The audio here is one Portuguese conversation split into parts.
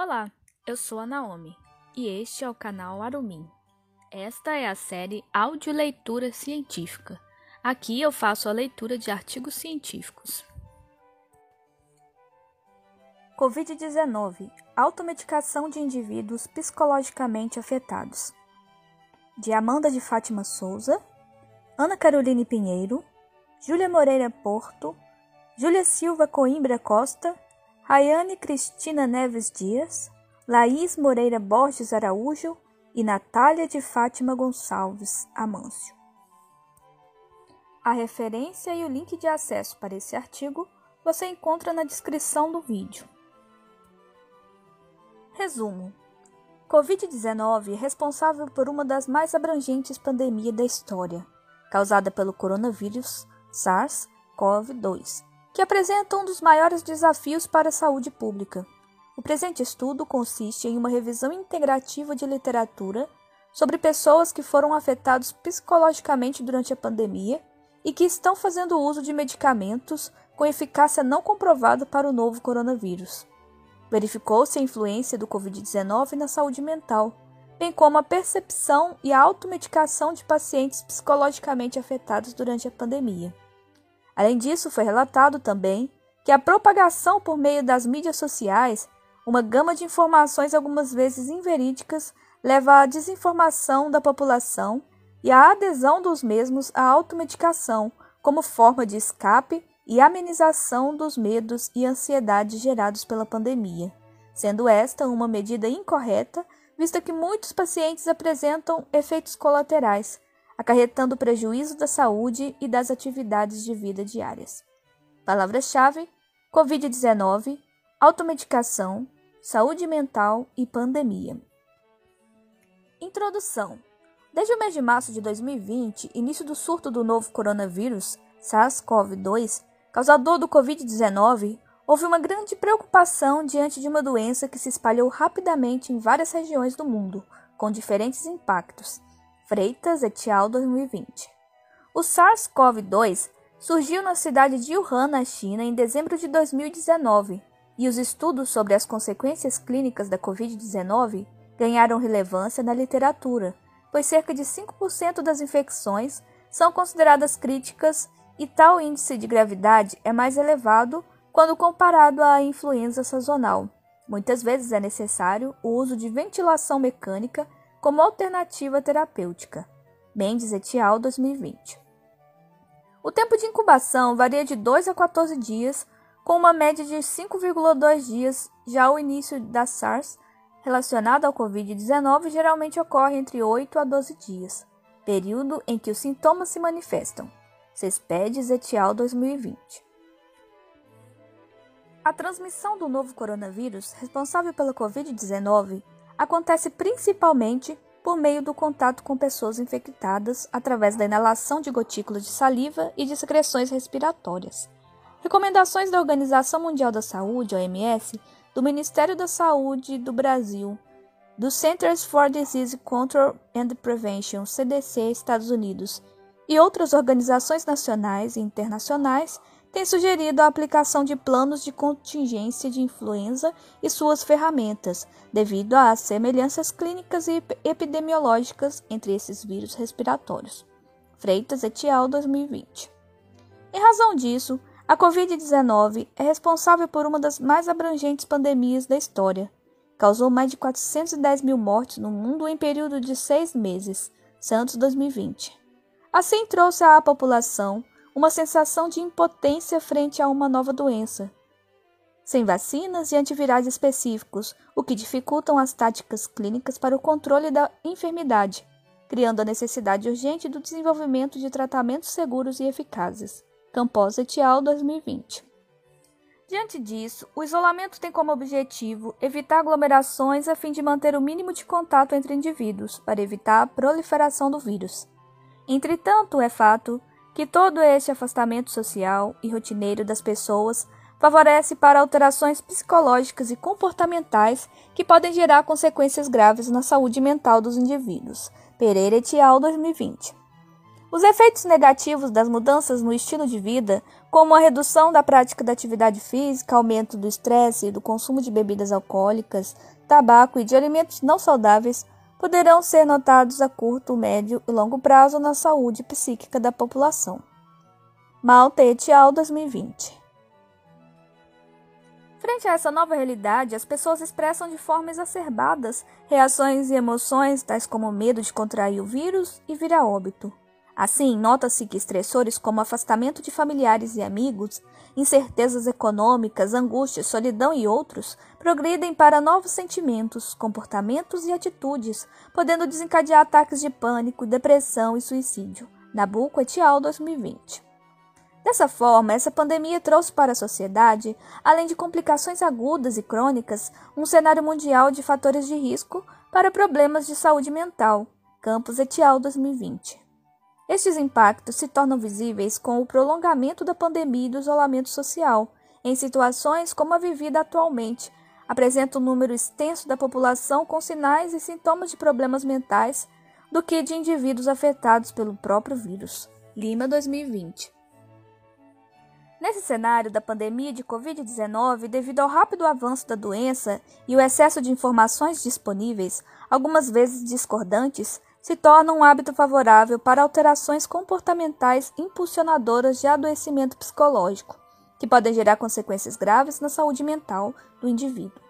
Olá, eu sou a Naomi e este é o canal Arumin. Esta é a série Áudio Leitura Científica. Aqui eu faço a leitura de artigos científicos. Covid-19 Automedicação de indivíduos psicologicamente afetados. De Amanda de Fátima Souza, Ana Caroline Pinheiro, Júlia Moreira Porto, Júlia Silva Coimbra Costa Rayane Cristina Neves Dias, Laís Moreira Borges Araújo e Natália de Fátima Gonçalves Amâncio. A referência e o link de acesso para esse artigo você encontra na descrição do vídeo. Resumo: Covid-19 é responsável por uma das mais abrangentes pandemias da história, causada pelo coronavírus SARS-CoV-2 que apresenta um dos maiores desafios para a saúde pública. O presente estudo consiste em uma revisão integrativa de literatura sobre pessoas que foram afetados psicologicamente durante a pandemia e que estão fazendo uso de medicamentos com eficácia não comprovada para o novo coronavírus. Verificou-se a influência do Covid-19 na saúde mental, bem como a percepção e a automedicação de pacientes psicologicamente afetados durante a pandemia. Além disso, foi relatado também que a propagação por meio das mídias sociais, uma gama de informações algumas vezes inverídicas, leva à desinformação da população e à adesão dos mesmos à automedicação como forma de escape e amenização dos medos e ansiedades gerados pela pandemia, sendo esta uma medida incorreta, vista que muitos pacientes apresentam efeitos colaterais, acarretando prejuízo da saúde e das atividades de vida diárias. Palavras-chave: Covid-19, automedicação, saúde mental e pandemia. Introdução: Desde o mês de março de 2020, início do surto do novo coronavírus, SARS-CoV-2, causador do Covid-19, houve uma grande preocupação diante de uma doença que se espalhou rapidamente em várias regiões do mundo, com diferentes impactos, Freitas et al. 2020. O SARS-CoV-2 surgiu na cidade de Wuhan, na China, em dezembro de 2019, e os estudos sobre as consequências clínicas da Covid-19 ganharam relevância na literatura, pois cerca de 5% das infecções são consideradas críticas e tal índice de gravidade é mais elevado quando comparado à influenza sazonal. Muitas vezes é necessário o uso de ventilação mecânica como alternativa terapêutica. Mendes et al. 2020. O tempo de incubação varia de 2 a 14 dias, com uma média de 5,2 dias. Já o início da SARS relacionado ao Covid-19 geralmente ocorre entre 8 a 12 dias, período em que os sintomas se manifestam. Cespedes et al. 2020. A transmissão do novo coronavírus, responsável pela Covid-19, acontece principalmente por meio do contato com pessoas infectadas através da inalação de gotículas de saliva e de secreções respiratórias. Recomendações da Organização Mundial da Saúde, OMS, do Ministério da Saúde do Brasil, do Centers for Disease Control and Prevention, CDC, Estados Unidos, e outras organizações nacionais e internacionais tem sugerido a aplicação de planos de contingência de influenza e suas ferramentas, devido às semelhanças clínicas e epidemiológicas entre esses vírus respiratórios. Freitas et al. 2020. Em razão disso, a Covid-19 é responsável por uma das mais abrangentes pandemias da história. Causou mais de 410 mil mortes no mundo em período de seis meses, Santos 2020. Assim trouxe à população uma sensação de impotência frente a uma nova doença. Sem vacinas e antivirais específicos, o que dificultam as táticas clínicas para o controle da enfermidade, criando a necessidade urgente do desenvolvimento de tratamentos seguros e eficazes. Campos et al. 2020. Diante disso, o isolamento tem como objetivo evitar aglomerações a fim de manter o mínimo de contato entre indivíduos, para evitar a proliferação do vírus. Entretanto, é fato que todo este afastamento social e rotineiro das pessoas favorece para alterações psicológicas e comportamentais que podem gerar consequências graves na saúde mental dos indivíduos. Pereira et al. 2020. Os efeitos negativos das mudanças no estilo de vida, como a redução da prática da atividade física, aumento do estresse e do consumo de bebidas alcoólicas, tabaco e de alimentos não saudáveis, poderão ser notados a curto, médio e longo prazo na saúde psíquica da população. Malta et al. 2020 Frente a essa nova realidade, as pessoas expressam de forma exacerbadas reações e emoções tais como medo de contrair o vírus e vir a óbito. Assim, nota-se que estressores como afastamento de familiares e amigos, incertezas econômicas, angústia, solidão e outros progridem para novos sentimentos, comportamentos e atitudes, podendo desencadear ataques de pânico, depressão e suicídio. Nabucco et al. 2020 Dessa forma, essa pandemia trouxe para a sociedade, além de complicações agudas e crônicas, um cenário mundial de fatores de risco para problemas de saúde mental. Campos et al. 2020. Estes impactos se tornam visíveis com o prolongamento da pandemia e do isolamento social, em situações como a vivida atualmente. Apresenta um número extenso da população com sinais e sintomas de problemas mentais do que de indivíduos afetados pelo próprio vírus. Lima 2020. Nesse cenário da pandemia de Covid-19, devido ao rápido avanço da doença e o excesso de informações disponíveis, algumas vezes discordantes, se torna um hábito favorável para alterações comportamentais impulsionadoras de adoecimento psicológico, que podem gerar consequências graves na saúde mental do indivíduo.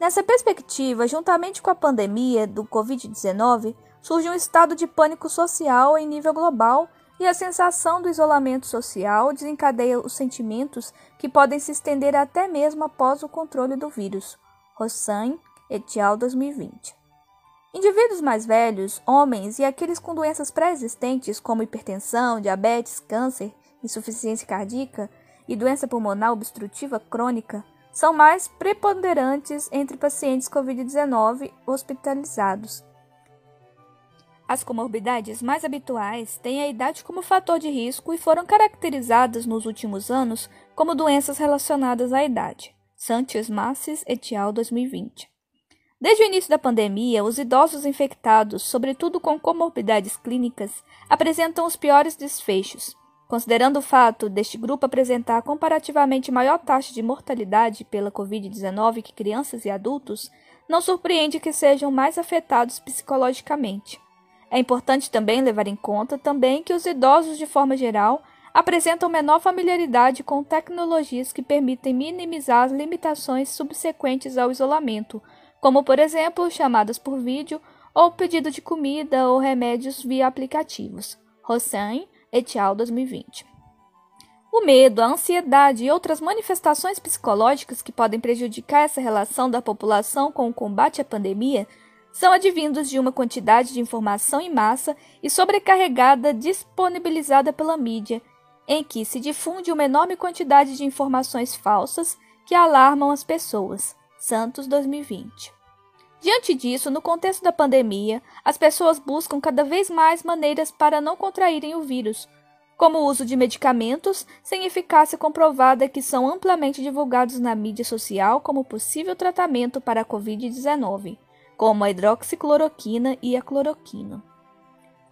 Nessa perspectiva, juntamente com a pandemia do Covid-19, surge um estado de pânico social em nível global e a sensação do isolamento social desencadeia os sentimentos que podem se estender até mesmo após o controle do vírus. Rossan et al. 2020. Indivíduos mais velhos, homens e aqueles com doenças pré-existentes como hipertensão, diabetes, câncer, insuficiência cardíaca e doença pulmonar obstrutiva crônica são mais preponderantes entre pacientes COVID-19 hospitalizados as comorbidades mais habituais têm a idade como fator de risco e foram caracterizadas nos últimos anos como doenças relacionadas à idade. Sanchez Masses et al. 2020. Desde o início da pandemia, os idosos infectados, sobretudo com comorbidades clínicas, apresentam os piores desfechos. Considerando o fato deste grupo apresentar comparativamente maior taxa de mortalidade pela Covid-19 que crianças e adultos, não surpreende que sejam mais afetados psicologicamente. É importante também levar em conta também que os idosos, de forma geral, apresentam menor familiaridade com tecnologias que permitem minimizar as limitações subsequentes ao isolamento, como, por exemplo, chamadas por vídeo ou pedido de comida ou remédios via aplicativos. Hossein et al. 2020. O medo, a ansiedade e outras manifestações psicológicas que podem prejudicar essa relação da população com o combate à pandemia são advindos de uma quantidade de informação em massa e sobrecarregada disponibilizada pela mídia, em que se difunde uma enorme quantidade de informações falsas que alarmam as pessoas. Santos 2020. Diante disso, no contexto da pandemia, as pessoas buscam cada vez mais maneiras para não contraírem o vírus, como o uso de medicamentos sem eficácia comprovada que são amplamente divulgados na mídia social como possível tratamento para a Covid-19 como a hidroxicloroquina e a cloroquina.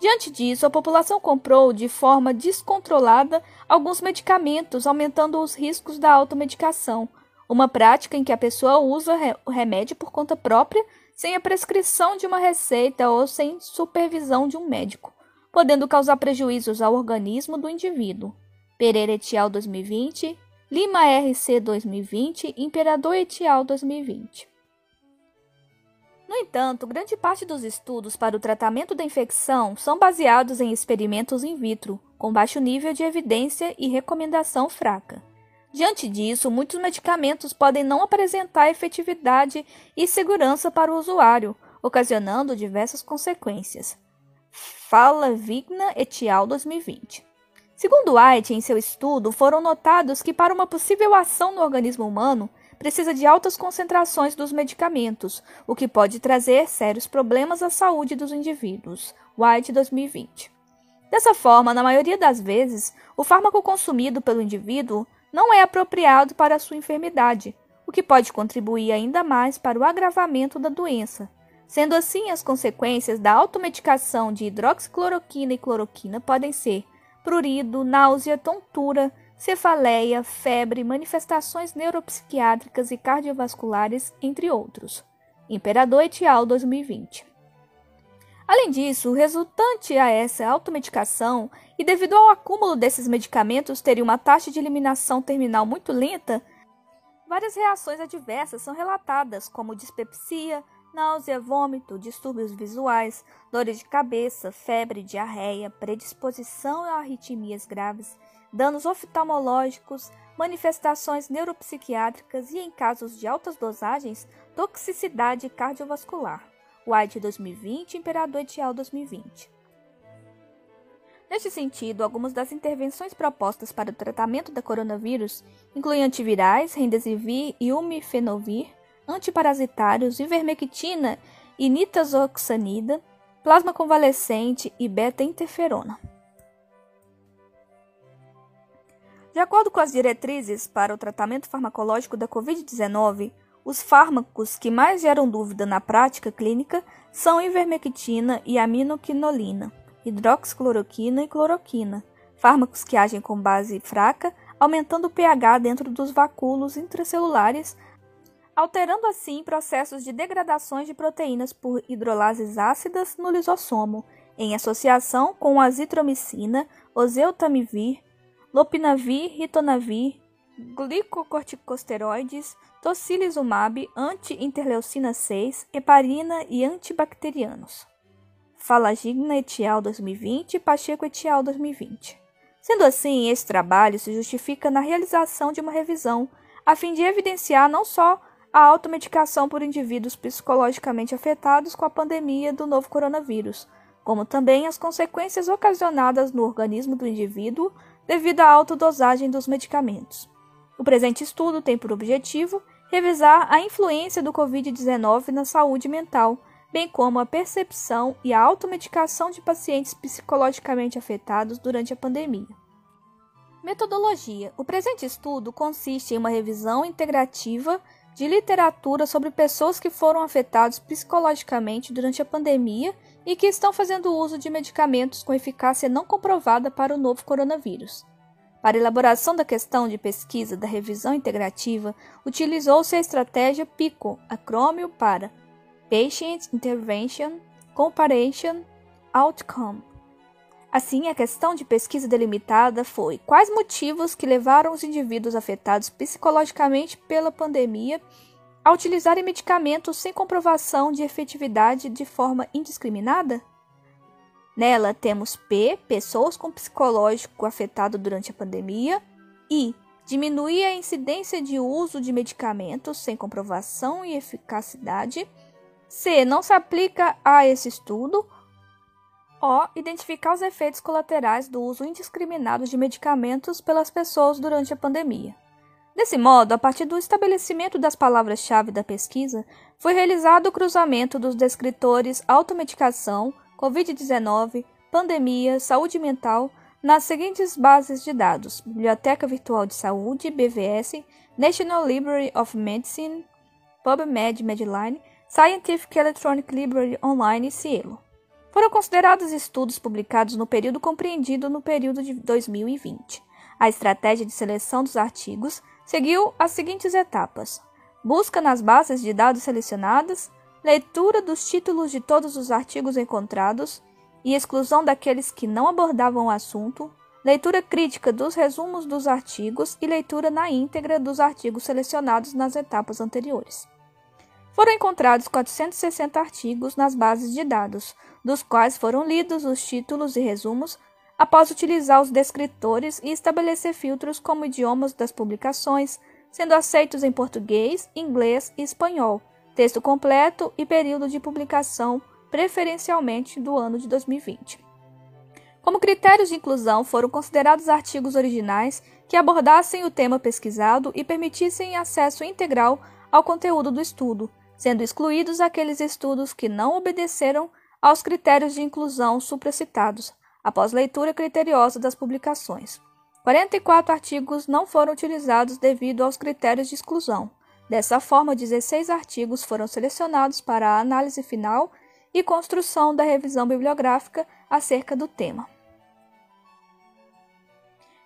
Diante disso, a população comprou de forma descontrolada alguns medicamentos, aumentando os riscos da automedicação, uma prática em que a pessoa usa o remédio por conta própria, sem a prescrição de uma receita ou sem supervisão de um médico, podendo causar prejuízos ao organismo do indivíduo. Pereira et al. 2020, Lima RC 2020, Imperador et al. 2020. No entanto, grande parte dos estudos para o tratamento da infecção são baseados em experimentos in vitro, com baixo nível de evidência e recomendação fraca. Diante disso, muitos medicamentos podem não apresentar efetividade e segurança para o usuário, ocasionando diversas consequências. Fala Vigna et al. 2020. Segundo White, em seu estudo, foram notados que para uma possível ação no organismo humano, precisa de altas concentrações dos medicamentos, o que pode trazer sérios problemas à saúde dos indivíduos. White 2020. Dessa forma, na maioria das vezes, o fármaco consumido pelo indivíduo não é apropriado para a sua enfermidade, o que pode contribuir ainda mais para o agravamento da doença. Sendo assim, as consequências da automedicação de hidroxicloroquina e cloroquina podem ser prurido, náusea, tontura, cefaleia, febre, manifestações neuropsiquiátricas e cardiovasculares, entre outros. Imperador Etial 2020. Além disso, o resultante a essa automedicação e devido ao acúmulo desses medicamentos teria uma taxa de eliminação terminal muito lenta, várias reações adversas são relatadas, como dispepsia, náusea, vômito, distúrbios visuais, dores de cabeça, febre, diarreia, predisposição a arritmias graves, danos oftalmológicos, manifestações neuropsiquiátricas e, em casos de altas dosagens, toxicidade cardiovascular. White 2020, Imperador Etial 2020. Neste sentido, algumas das intervenções propostas para o tratamento da coronavírus incluem antivirais, remdesivir e umifenovir, antiparasitários, ivermectina e nitazoxanida, plasma convalescente e beta-interferona. De acordo com as diretrizes para o tratamento farmacológico da Covid-19, os fármacos que mais geram dúvida na prática clínica são ivermectina e aminoquinolina, hidroxicloroquina e cloroquina, fármacos que agem com base fraca, aumentando o pH dentro dos vacúolos intracelulares alterando assim processos de degradações de proteínas por hidrolases ácidas no lisossomo, em associação com azitromicina, oseltamivir, lopinavir, ritonavir, glicocorticosteroides, tocilizumab, anti-interleucina 6, heparina e antibacterianos. Falagigna et al. 2020 e Pacheco et al. 2020. Sendo assim, esse trabalho se justifica na realização de uma revisão, a fim de evidenciar não só a automedicação por indivíduos psicologicamente afetados com a pandemia do novo coronavírus, como também as consequências ocasionadas no organismo do indivíduo devido à alta dosagem dos medicamentos. O presente estudo tem por objetivo revisar a influência do Covid-19 na saúde mental, bem como a percepção e a automedicação de pacientes psicologicamente afetados durante a pandemia. Metodologia: O presente estudo consiste em uma revisão integrativa de literatura sobre pessoas que foram afetadas psicologicamente durante a pandemia e que estão fazendo uso de medicamentos com eficácia não comprovada para o novo coronavírus. Para a elaboração da questão de pesquisa da revisão integrativa, utilizou-se a estratégia PICO, acrônimo para Patient Intervention Comparison Outcome. Assim, a questão de pesquisa delimitada foi: quais motivos que levaram os indivíduos afetados psicologicamente pela pandemia a utilizarem medicamentos sem comprovação de efetividade de forma indiscriminada? Nela temos P, pessoas com psicológico afetado durante a pandemia, e diminuir a incidência de uso de medicamentos sem comprovação e eficacidade. C, não se aplica a esse estudo o. Identificar os efeitos colaterais do uso indiscriminado de medicamentos pelas pessoas durante a pandemia. Desse modo, a partir do estabelecimento das palavras-chave da pesquisa, foi realizado o cruzamento dos descritores automedicação, Covid-19, pandemia, saúde mental, nas seguintes bases de dados: Biblioteca Virtual de Saúde, BVS, National Library of Medicine, PubMed Medline, Scientific Electronic Library Online e Cielo. Foram considerados estudos publicados no período compreendido no período de 2020. A estratégia de seleção dos artigos seguiu as seguintes etapas: busca nas bases de dados selecionadas, leitura dos títulos de todos os artigos encontrados e exclusão daqueles que não abordavam o assunto, leitura crítica dos resumos dos artigos e leitura na íntegra dos artigos selecionados nas etapas anteriores. Foram encontrados 460 artigos nas bases de dados, dos quais foram lidos os títulos e resumos após utilizar os descritores e estabelecer filtros como idiomas das publicações, sendo aceitos em português, inglês e espanhol, texto completo e período de publicação, preferencialmente do ano de 2020. Como critérios de inclusão foram considerados artigos originais que abordassem o tema pesquisado e permitissem acesso integral ao conteúdo do estudo, sendo excluídos aqueles estudos que não obedeceram aos critérios de inclusão supracitados, após leitura criteriosa das publicações. 44 artigos não foram utilizados devido aos critérios de exclusão. Dessa forma, 16 artigos foram selecionados para a análise final e construção da revisão bibliográfica acerca do tema.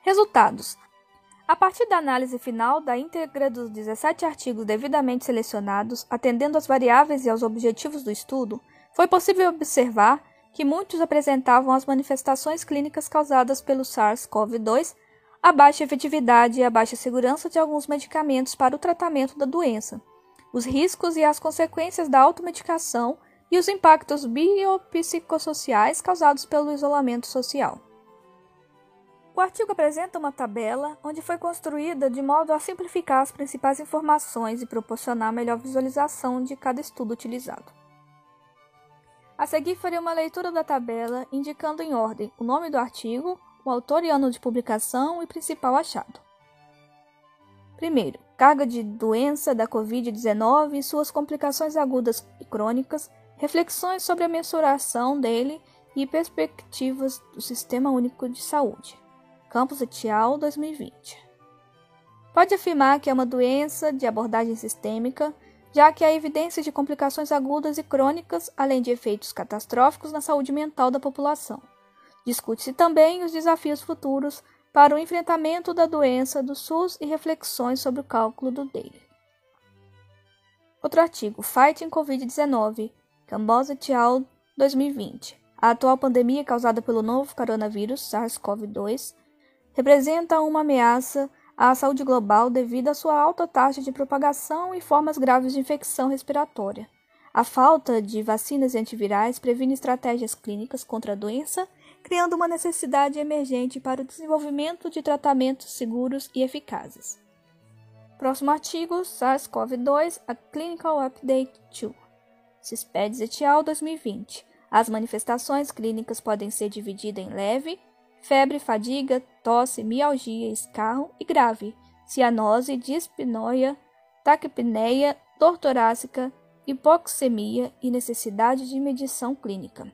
Resultados: a partir da análise final da íntegra dos 17 artigos devidamente selecionados, atendendo às variáveis e aos objetivos do estudo, foi possível observar que muitos apresentavam as manifestações clínicas causadas pelo SARS-CoV-2, a baixa efetividade e a baixa segurança de alguns medicamentos para o tratamento da doença, os riscos e as consequências da automedicação e os impactos biopsicossociais causados pelo isolamento social. O artigo apresenta uma tabela onde foi construída de modo a simplificar as principais informações e proporcionar melhor visualização de cada estudo utilizado. A seguir farei uma leitura da tabela indicando em ordem o nome do artigo, o autor e ano de publicação e principal achado. Primeiro, carga de doença da Covid-19 e suas complicações agudas e crônicas, reflexões sobre a mensuração dele e perspectivas do Sistema Único de Saúde. Campos et al. 2020. Pode afirmar que é uma doença de abordagem sistêmica, já que há evidências de complicações agudas e crônicas, além de efeitos catastróficos na saúde mental da população. Discute-se também os desafios futuros para o enfrentamento da doença do SUS e reflexões sobre o cálculo do DAILY. Outro artigo, Fighting Covid-19, Cambosa et al. 2020. A atual pandemia causada pelo novo coronavírus SARS-CoV-2 representa uma ameaça à saúde global devido à sua alta taxa de propagação e formas graves de infecção respiratória. A falta de vacinas e antivirais previne estratégias clínicas contra a doença, criando uma necessidade emergente para o desenvolvimento de tratamentos seguros e eficazes. Próximo artigo, SARS-CoV-2, a Clinical Update 2. CISPEDS et al. 2020. As manifestações clínicas podem ser divididas em leve, febre, fadiga, tosse, mialgia, escarro e grave, cianose, dispnoia, taquipneia, dor torácica, hipoxemia e necessidade de medição clínica.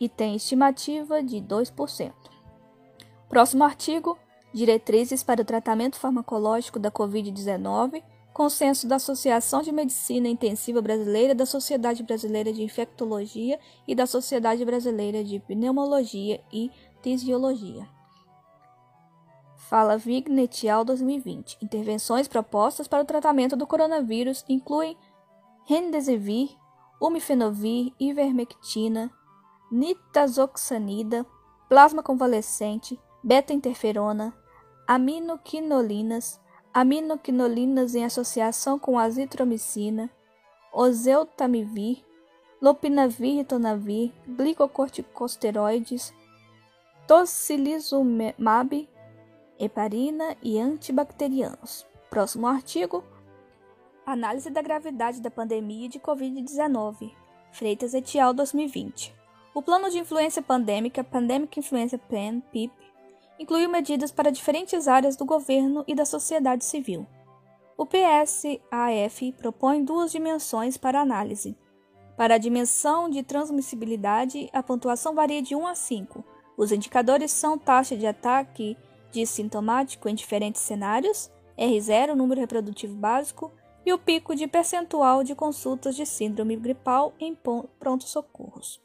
E tem estimativa de 2%. Próximo artigo: Diretrizes para o tratamento farmacológico da Covid-19 Consenso da Associação de Medicina Intensiva Brasileira, da Sociedade Brasileira de Infectologia e da Sociedade Brasileira de Pneumologia e Tisiologia. Fala Vignet al 2020. Intervenções propostas para o tratamento do coronavírus incluem Remdesivir, Umifenovir, Ivermectina, Nitazoxanida, plasma convalescente, beta-interferona, aminoquinolinas, aminoquinolinas em associação com azitromicina, oseltamivir, lopinavir, ritonavir, glicocorticosteroides, tocilizumab, heparina e antibacterianos. Próximo artigo: Análise da gravidade da pandemia de Covid-19. Freitas et al. 2020. O Plano de Influência Pandêmica Pandemic Influenza Plan, PIP, incluiu medidas para diferentes áreas do governo e da sociedade civil. O PSAF propõe duas dimensões para análise. Para a dimensão de transmissibilidade, a pontuação varia de 1 a 5, os indicadores são taxa de ataque de sintomático em diferentes cenários, R0, número reprodutivo básico, e o pico de percentual de consultas de síndrome gripal em pronto-socorros.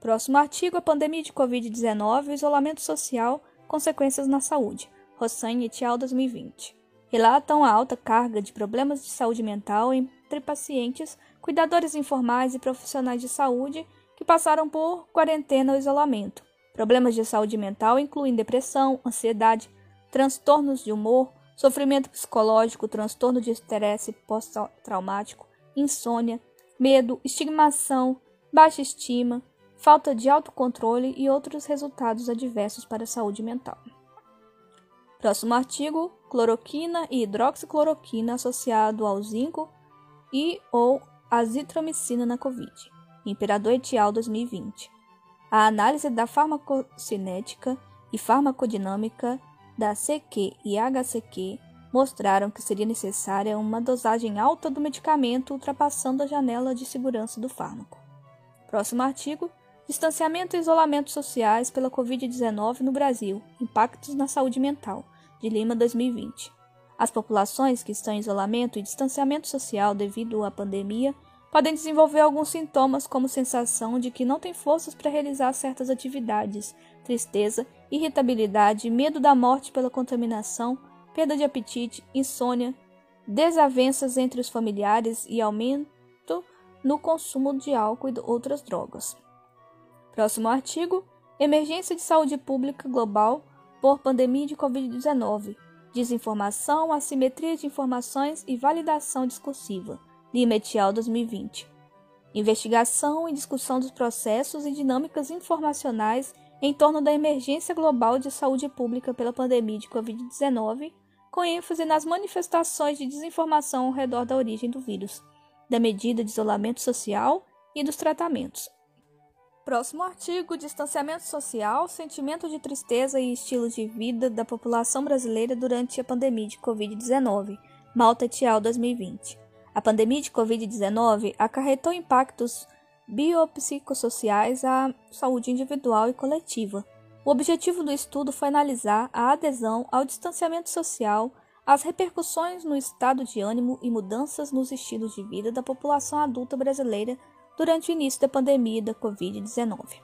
Próximo artigo: a pandemia de Covid-19 e o isolamento social, consequências na saúde. Rossan et al. 2020. Relatam a alta carga de problemas de saúde mental entre pacientes, cuidadores informais e profissionais de saúde que passaram por quarentena ou isolamento Problemas de saúde mental incluem depressão, ansiedade, transtornos de humor, sofrimento psicológico, transtorno de estresse pós-traumático, insônia, medo, estigmação, baixa estima, falta de autocontrole e outros resultados adversos para a saúde mental. Próximo artigo: cloroquina e hidroxicloroquina associado ao zinco e ou azitromicina na COVID. Imperador et al. 2020 a análise da farmacocinética e farmacodinâmica da CQ e HCQ mostraram que seria necessária uma dosagem alta do medicamento ultrapassando a janela de segurança do fármaco. Próximo artigo: Distanciamento e isolamento sociais pela Covid-19 no Brasil: Impactos na saúde mental, de Lima 2020. As populações que estão em isolamento e distanciamento social devido à pandemia podem desenvolver alguns sintomas, como sensação de que não têm forças para realizar certas atividades, tristeza, irritabilidade, medo da morte pela contaminação, perda de apetite, insônia, desavenças entre os familiares e aumento no consumo de álcool e outras drogas. Próximo artigo: Emergência de saúde pública global por pandemia de Covid-19. Desinformação, assimetria de informações e validação discursiva. Lima et al. 2020. Investigação e discussão dos processos e dinâmicas informacionais em torno da emergência global de saúde pública pela pandemia de Covid-19 com ênfase nas manifestações de desinformação ao redor da origem do vírus, da medida de isolamento social e dos tratamentos. Próximo artigo: Distanciamento social, sentimento de tristeza e estilo de vida da população brasileira durante a pandemia de Covid-19. Malta et al. 2020. A pandemia de Covid-19 acarretou impactos biopsicossociais à saúde individual e coletiva, o objetivo do estudo foi analisar a adesão ao distanciamento social, as repercussões no estado de ânimo e mudanças nos estilos de vida da população adulta brasileira durante o início da pandemia da Covid-19.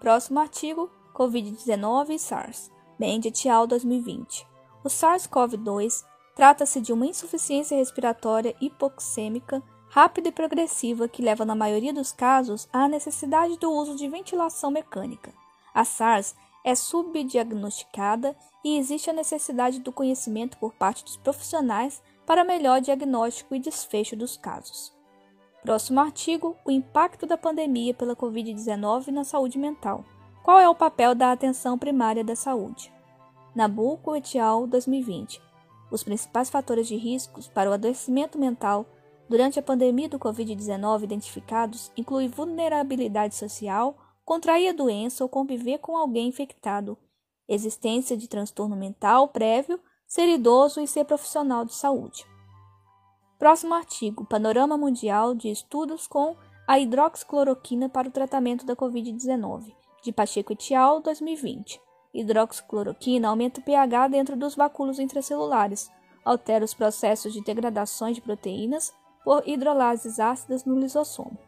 Próximo artigo: Covid-19 e SARS, Bend et al. 2020. O SARS-CoV-2 trata-se de uma insuficiência respiratória hipoxêmica rápida e progressiva que leva, na maioria dos casos, à necessidade do uso de ventilação mecânica. A SARS é subdiagnosticada e existe a necessidade do conhecimento por parte dos profissionais para melhor diagnóstico e desfecho dos casos. Próximo artigo: o impacto da pandemia pela Covid-19 na saúde mental. Qual é o papel da atenção primária da saúde? Nabucco et al. 2020. Os principais fatores de riscos para o adoecimento mental durante a pandemia do Covid-19 identificados incluem vulnerabilidade social, contrair a doença ou conviver com alguém infectado, existência de transtorno mental prévio, ser idoso e ser profissional de saúde. Próximo artigo: Panorama Mundial de Estudos com a hidroxicloroquina para o tratamento da Covid-19, de Pacheco et al. 2020. Hidroxicloroquina aumenta o pH dentro dos báculos intracelulares, altera os processos de degradação de proteínas por hidrolases ácidas no lisossomo.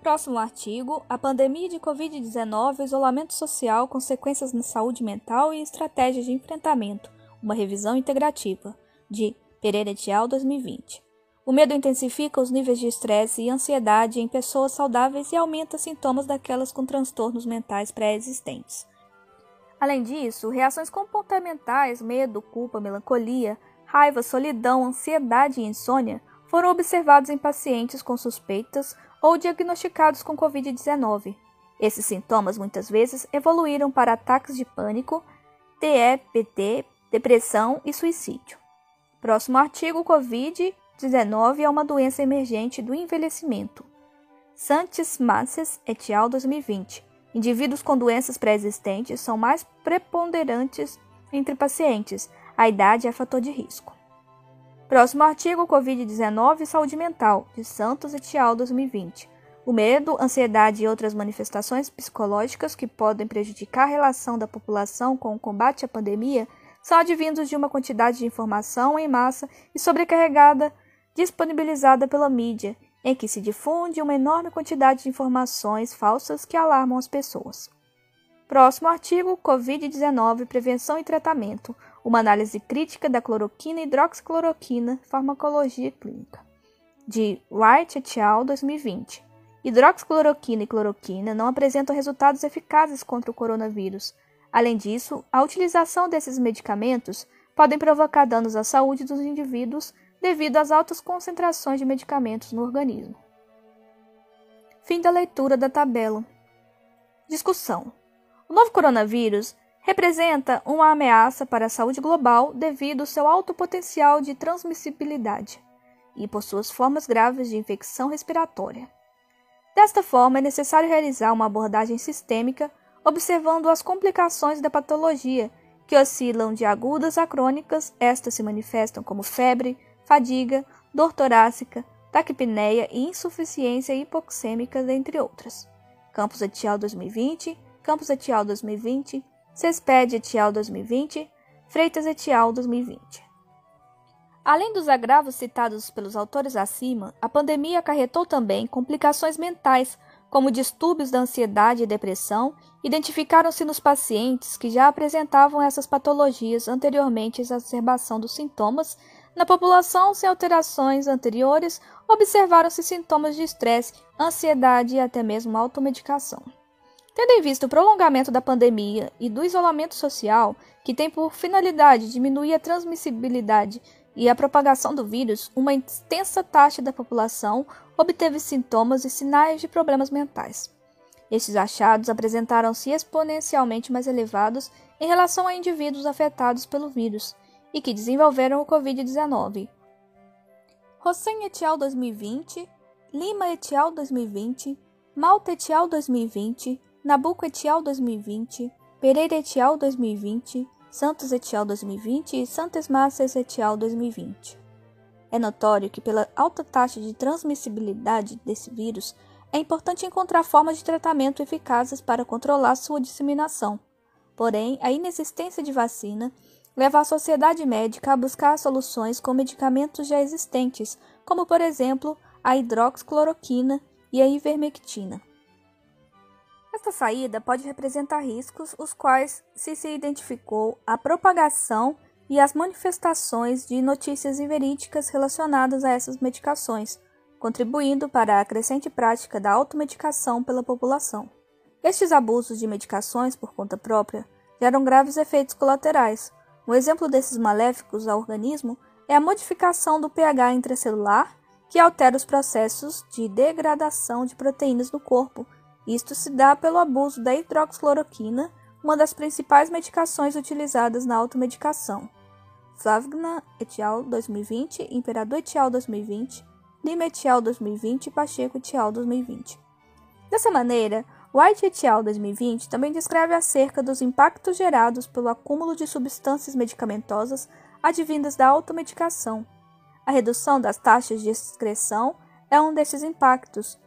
Próximo artigo: A pandemia de Covid-19, isolamento social, consequências na saúde mental e estratégias de enfrentamento. Uma revisão integrativa, de Pereira et al. 2020. O medo intensifica os níveis de estresse e ansiedade em pessoas saudáveis e aumenta sintomas daquelas com transtornos mentais pré-existentes. Além disso, reações comportamentais, medo, culpa, melancolia, raiva, solidão, ansiedade e insônia foram observados em pacientes com suspeitas ou diagnosticados com Covid-19. Esses sintomas muitas vezes evoluíram para ataques de pânico, TEPT, depressão e suicídio. Próximo artigo: Covid-19 é uma doença emergente do envelhecimento. Santos Masses et al. 2020. Indivíduos com doenças pré-existentes são mais preponderantes entre pacientes. A idade é fator de risco. Próximo artigo: Covid-19 e saúde mental, de Santos et al. 2020. O medo, ansiedade e outras manifestações psicológicas que podem prejudicar a relação da população com o combate à pandemia são advindos de uma quantidade de informação em massa e sobrecarregada disponibilizada pela mídia, em que se difunde uma enorme quantidade de informações falsas que alarmam as pessoas. Próximo artigo: Covid-19, prevenção e tratamento uma análise crítica da cloroquina e hidroxicloroquina, farmacologia clínica, de Wright et al. 2020. Hidroxicloroquina e cloroquina não apresentam resultados eficazes contra o coronavírus. Além disso, a utilização desses medicamentos podem provocar danos à saúde dos indivíduos devido às altas concentrações de medicamentos no organismo. Fim da leitura da tabela. Discussão: O novo coronavírus representa uma ameaça para a saúde global devido ao seu alto potencial de transmissibilidade e por suas formas graves de infecção respiratória. Desta forma, é necessário realizar uma abordagem sistêmica observando as complicações da patologia, que oscilam de agudas a crônicas, estas se manifestam como febre, fadiga, dor torácica, taquipneia e insuficiência hipoxêmica, entre outras. Campos et al. 2020, Campos et al. 2020, Cesped et al. 2020, Freitas et al. 2020. Além dos agravos citados pelos autores acima, a pandemia acarretou também complicações mentais, como distúrbios da ansiedade e depressão, identificaram-se nos pacientes que já apresentavam essas patologias anteriormente à exacerbação dos sintomas. Na população sem alterações anteriores, observaram-se sintomas de estresse, ansiedade e até mesmo automedicação. Tendo em vista o prolongamento da pandemia e do isolamento social, que tem por finalidade diminuir a transmissibilidade e a propagação do vírus, uma extensa taxa da população obteve sintomas e sinais de problemas mentais. Estes achados apresentaram-se exponencialmente mais elevados em relação a indivíduos afetados pelo vírus e que desenvolveram o Covid-19. Hossein et al. 2020, Lima et al. 2020, Malta et al. 2020, Nabuco et al. 2020, Pereira et al. 2020, Santos et al. 2020 e Santas Massas et al. 2020. É notório que, pela alta taxa de transmissibilidade desse vírus, é importante encontrar formas de tratamento eficazes para controlar sua disseminação. Porém, a inexistência de vacina leva a sociedade médica a buscar soluções com medicamentos já existentes, como, por exemplo, a hidroxicloroquina e a ivermectina. Esta saída pode representar riscos, os quais se se identificou a propagação e as manifestações de notícias inverídicas relacionadas a essas medicações, contribuindo para a crescente prática da automedicação pela população. Estes abusos de medicações por conta própria geram graves efeitos colaterais. Um exemplo desses maléficos ao organismo é a modificação do pH intracelular, que altera os processos de degradação de proteínas no corpo isto se dá pelo abuso da hidroxicloroquina, uma das principais medicações utilizadas na automedicação. Flavgna et al. 2020, Imperador et al. 2020, Lima et al. 2020 e Pacheco et al. 2020. Dessa maneira, White et al. 2020 também descreve acerca dos impactos gerados pelo acúmulo de substâncias medicamentosas advindas da automedicação. A redução das taxas de excreção é um desses impactos,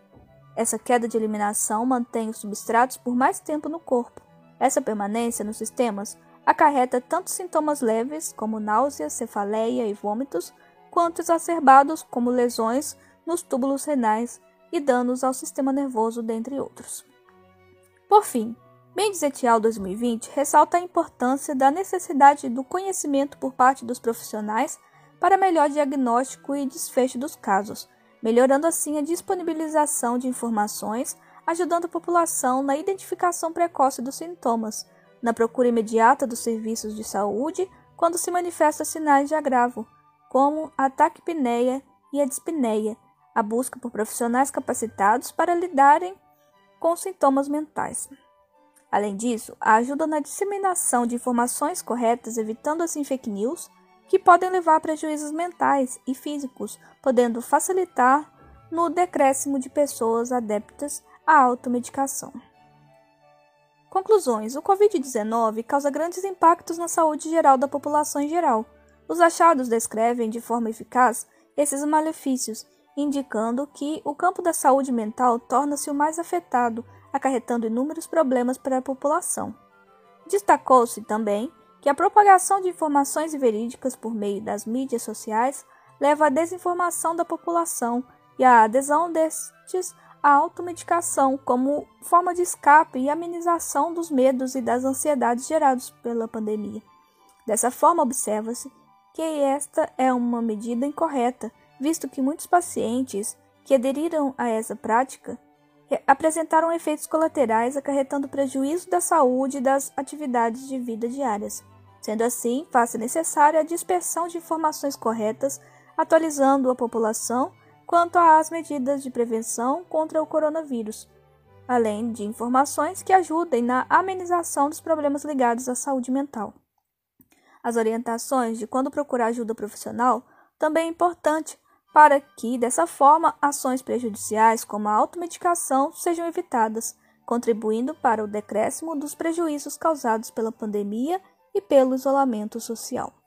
essa queda de eliminação mantém os substratos por mais tempo no corpo. Essa permanência nos sistemas acarreta tanto sintomas leves, como náuseas, cefaleia e vômitos, quanto exacerbados, como lesões nos túbulos renais e danos ao sistema nervoso, dentre outros. Por fim, Mendes et al. 2020 ressalta a importância da necessidade do conhecimento por parte dos profissionais para melhor diagnóstico e desfecho dos casos, melhorando assim a disponibilização de informações, ajudando a população na identificação precoce dos sintomas, na procura imediata dos serviços de saúde quando se manifestam sinais de agravo, como a taquipneia e a dispneia, a busca por profissionais capacitados para lidarem com sintomas mentais. Além disso, ajuda na disseminação de informações corretas, evitando assim fake news, que podem levar a prejuízos mentais e físicos, podendo facilitar no decréscimo de pessoas adeptas à automedicação. Conclusões: o Covid-19 causa grandes impactos na saúde geral da população em geral. Os achados descrevem de forma eficaz esses malefícios, indicando que o campo da saúde mental torna-se o mais afetado, acarretando inúmeros problemas para a população. Destacou-se também que a propagação de informações verídicas por meio das mídias sociais leva à desinformação da população e à adesão destes à automedicação como forma de escape e amenização dos medos e das ansiedades gerados pela pandemia. Dessa forma, observa-se que esta é uma medida incorreta, visto que muitos pacientes que aderiram a essa prática apresentaram efeitos colaterais acarretando prejuízo da saúde e das atividades de vida diárias. Sendo assim, faz-se necessária a dispersão de informações corretas, atualizando a população quanto às medidas de prevenção contra o coronavírus, além de informações que ajudem na amenização dos problemas ligados à saúde mental. As orientações de quando procurar ajuda profissional também é importante para que, dessa forma, ações prejudiciais como a automedicação sejam evitadas, contribuindo para o decréscimo dos prejuízos causados pela pandemia e pelo isolamento social.